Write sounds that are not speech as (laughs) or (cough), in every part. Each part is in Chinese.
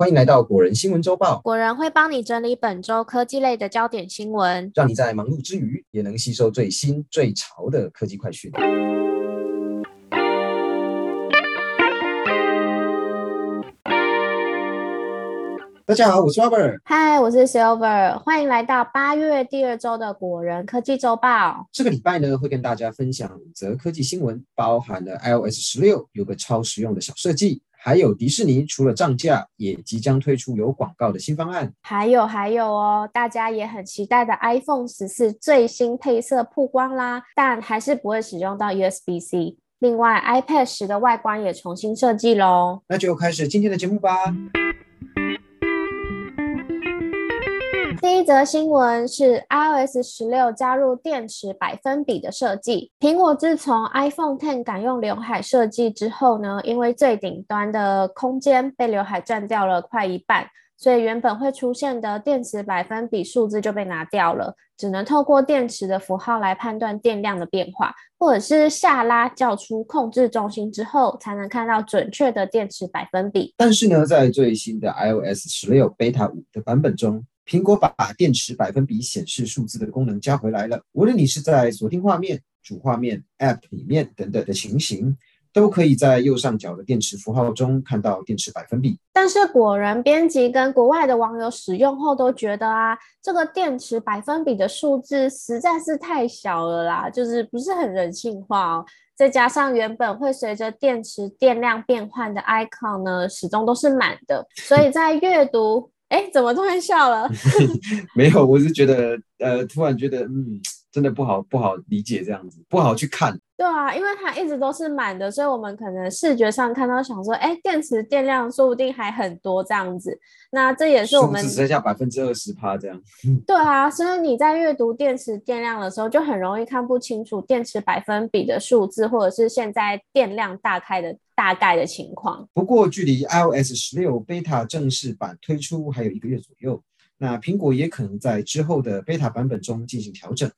欢迎来到果仁新闻周报，果仁会帮你整理本周科技类的焦点新闻，让你在忙碌之余也能吸收最新最潮的科技快讯。大家好，我是 Robert。嗨，我是 Silver，欢迎来到八月第二周的果仁科技周报。这个礼拜呢，会跟大家分享五则科技新闻，包含了 iOS 十六有个超实用的小设计，还有迪士尼除了涨价，也即将推出有广告的新方案。还有还有哦，大家也很期待的 iPhone 十四最新配色曝光啦，但还是不会使用到 USB-C。另外，iPad 十的外观也重新设计喽。那就开始今天的节目吧。第一则新闻是 iOS 十六加入电池百分比的设计。苹果自从 iPhone Ten 改用刘海设计之后呢，因为最顶端的空间被刘海占掉了快一半，所以原本会出现的电池百分比数字就被拿掉了，只能透过电池的符号来判断电量的变化，或者是下拉叫出控制中心之后，才能看到准确的电池百分比。但是呢，在最新的 iOS 十六 Beta 五的版本中，苹果把电池百分比显示数字的功能加回来了。无论你是在锁定画面、主画面、App 里面等等的情形，都可以在右上角的电池符号中看到电池百分比。但是果仁编辑跟国外的网友使用后都觉得啊，这个电池百分比的数字实在是太小了啦，就是不是很人性化哦。再加上原本会随着电池电量变换的 icon 呢，始终都是满的，所以在阅读。哎，怎么突然笑了？(laughs) (laughs) 没有，我是觉得，呃，突然觉得，嗯，真的不好，不好理解这样子，不好去看。对啊，因为它一直都是满的，所以我们可能视觉上看到，想说，哎，电池电量说不定还很多这样子。那这也是我们只剩下百分之二十趴这样。(laughs) 对啊，所以你在阅读电池电量的时候，就很容易看不清楚电池百分比的数字，或者是现在电量大概的大概的情况。不过，距离 iOS 十六 Beta 正式版推出还有一个月左右，那苹果也可能在之后的 Beta 版本中进行调整。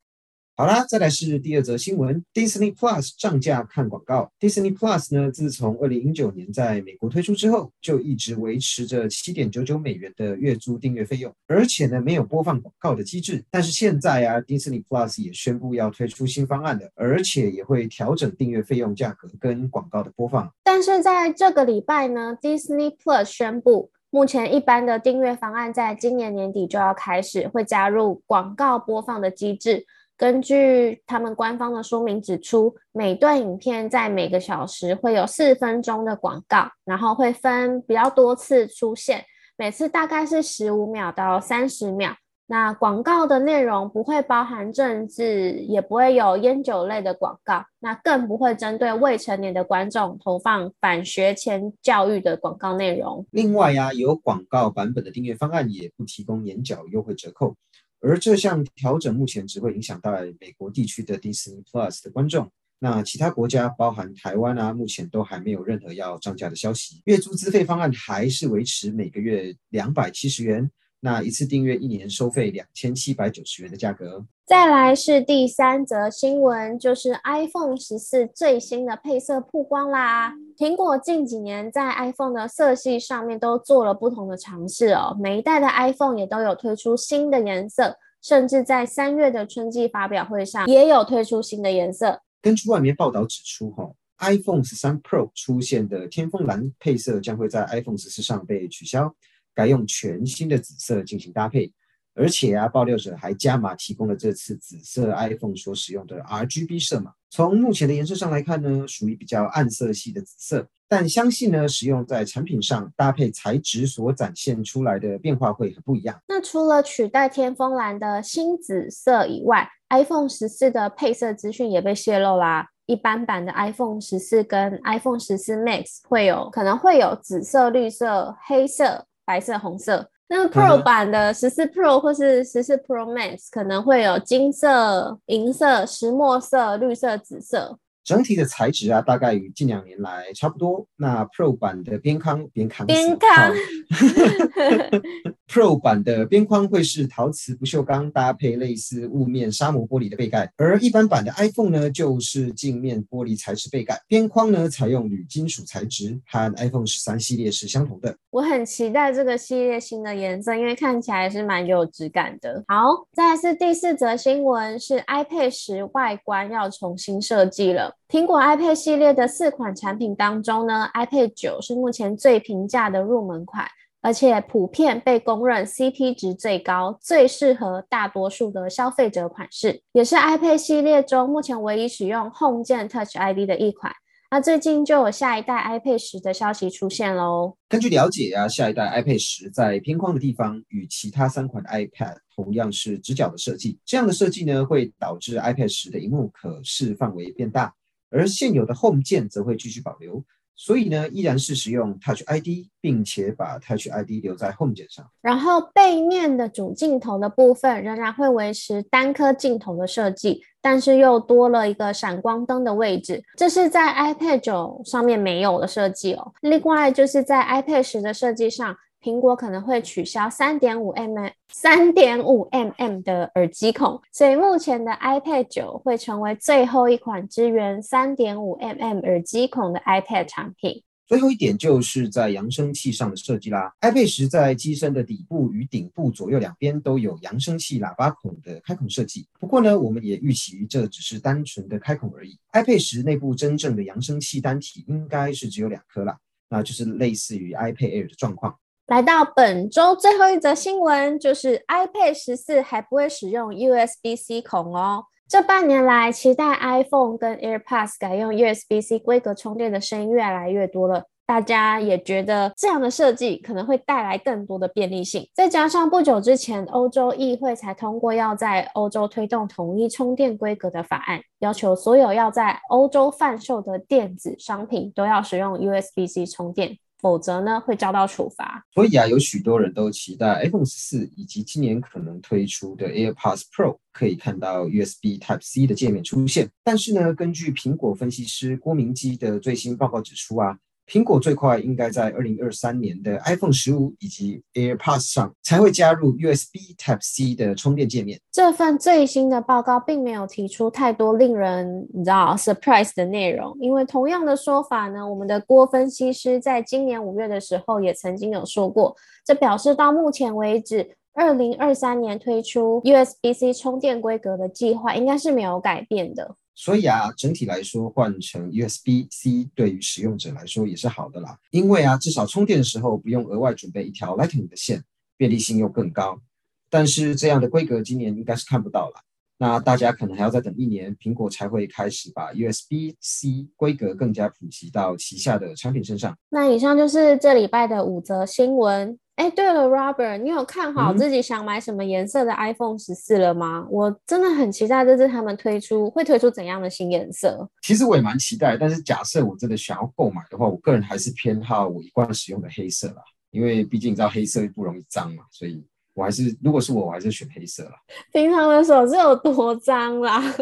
好啦，再来是第二则新闻，Disney Plus 涨价看广告。Disney Plus 呢，自从二零零九年在美国推出之后，就一直维持着七点九九美元的月租订阅费用，而且呢，没有播放广告的机制。但是现在啊，Disney Plus 也宣布要推出新方案的，而且也会调整订阅费用价格跟广告的播放。但是在这个礼拜呢，Disney Plus 宣布，目前一般的订阅方案在今年年底就要开始，会加入广告播放的机制。根据他们官方的说明指出，每段影片在每个小时会有四分钟的广告，然后会分比较多次出现，每次大概是十五秒到三十秒。那广告的内容不会包含政治，也不会有烟酒类的广告，那更不会针对未成年的观众投放反学前教育的广告内容。另外呀，有广告版本的订阅方案也不提供年缴优惠折扣。而这项调整目前只会影响到美国地区的 Disney Plus 的观众，那其他国家，包含台湾啊，目前都还没有任何要涨价的消息。月租资费方案还是维持每个月两百七十元。那一次订阅一年收费两千七百九十元的价格。再来是第三则新闻，就是 iPhone 十四最新的配色曝光啦。苹果近几年在 iPhone 的色系上面都做了不同的尝试哦，每一代的 iPhone 也都有推出新的颜色，甚至在三月的春季发表会上也有推出新的颜色。根据外媒报道指出，哈，iPhone 十三 Pro 出现的天风蓝配色将会在 iPhone 十四上被取消。改用全新的紫色进行搭配，而且啊，爆料者还加码提供了这次紫色 iPhone 所使用的 RGB 色码。从目前的颜色上来看呢，属于比较暗色系的紫色，但相信呢，使用在产品上搭配材质所展现出来的变化会很不一样。那除了取代天风蓝的新紫色以外，iPhone 十四的配色资讯也被泄露啦。一般版的 iPhone 十四跟 iPhone 十四 Max 会有可能会有紫色、绿色、黑色。白色、红色，那个 Pro 版的十四 Pro 或是十四 Pro Max 可能会有金色、银色、石墨色、绿色、紫色。整体的材质啊，大概与近两年来差不多。那 Pro 版的边框边看边框 (laughs) (laughs) (laughs) Pro 版的边框会是陶瓷不锈钢，搭配类似雾面砂膜玻璃的背盖，而一般版的 iPhone 呢，就是镜面玻璃材质背盖，边框呢采用铝金属材质，和 iPhone 十三系列是相同的。我很期待这个系列新的颜色，因为看起来是蛮有质感的。好，再来是第四则新闻，是 iPad 十外观要重新设计了。苹果 iPad 系列的四款产品当中呢，iPad 九是目前最平价的入门款。而且普遍被公认 CP 值最高、最适合大多数的消费者款式，也是 iPad 系列中目前唯一使用 Home 键 Touch ID 的一款。那最近就有下一代 iPad 十的消息出现喽。根据了解啊，下一代 iPad 十在偏框的地方与其他三款 iPad 同样是直角的设计，这样的设计呢会导致 iPad 十的荧幕可视范围变大，而现有的 Home 键则会继续保留。所以呢，依然是使用 Touch ID，并且把 Touch ID 留在 Home 键上。然后背面的主镜头的部分仍然会维持单颗镜头的设计，但是又多了一个闪光灯的位置，这是在 iPad 九上面没有的设计哦。另外就是在 iPad 十的设计上。苹果可能会取消三点五 mm 三点五 mm 的耳机孔，所以目前的 iPad 九会成为最后一款支援三点五 mm 耳机孔的 iPad 产品。最后一点就是在扬声器上的设计啦。iPad 十在机身的底部与顶部左右两边都有扬声器喇叭孔的开孔设计。不过呢，我们也预期这只是单纯的开孔而已。iPad 十内部真正的扬声器单体应该是只有两颗啦，那就是类似于 iPad Air 的状况。来到本周最后一则新闻，就是 iPad 十四还不会使用 USB-C 孔哦。这半年来，期待 iPhone 跟 AirPods 改用 USB-C 规格充电的声音越来越多了。大家也觉得这样的设计可能会带来更多的便利性。再加上不久之前，欧洲议会才通过要在欧洲推动统一充电规格的法案，要求所有要在欧洲贩售的电子商品都要使用 USB-C 充电。否则呢，会遭到处罚。所以啊，有许多人都期待 iPhone 十四以及今年可能推出的 AirPods Pro 可以看到 USB Type C 的界面出现。但是呢，根据苹果分析师郭明基的最新报告指出啊。苹果最快应该在二零二三年的 iPhone 十五以及 AirPods 上才会加入 USB Type C 的充电界面。这份最新的报告并没有提出太多令人你知道 surprise 的内容，因为同样的说法呢，我们的郭分析师在今年五月的时候也曾经有说过，这表示到目前为止，二零二三年推出 USB C 充电规格的计划应该是没有改变的。所以啊，整体来说，换成 USB-C 对于使用者来说也是好的啦。因为啊，至少充电的时候不用额外准备一条 Lightning 的线，便利性又更高。但是这样的规格今年应该是看不到了。那大家可能还要再等一年，苹果才会开始把 USB-C 规格更加普及到旗下的产品身上。那以上就是这礼拜的五则新闻。哎，对了，Robert，你有看好自己想买什么颜色的 iPhone 十四了吗？我真的很期待这次他们推出会推出怎样的新颜色。其实我也蛮期待，但是假设我真的想要购买的话，我个人还是偏好我一贯使用的黑色啦，因为毕竟你知道黑色不容易脏嘛，所以我还是如果是我，我还是选黑色啦。平常的手是有多脏啦？(laughs)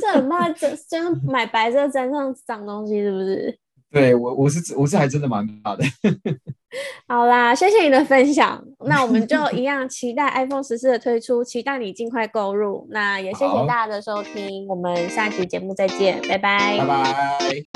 这很怕真真买白色沾上脏东西，是不是？对我，我是我是还真的蛮怕的。(laughs) 好啦，谢谢你的分享。(laughs) 那我们就一样期待 iPhone 十四的推出，期待你尽快购入。那也谢谢大家的收听，我们下期节目再见，拜拜，拜拜。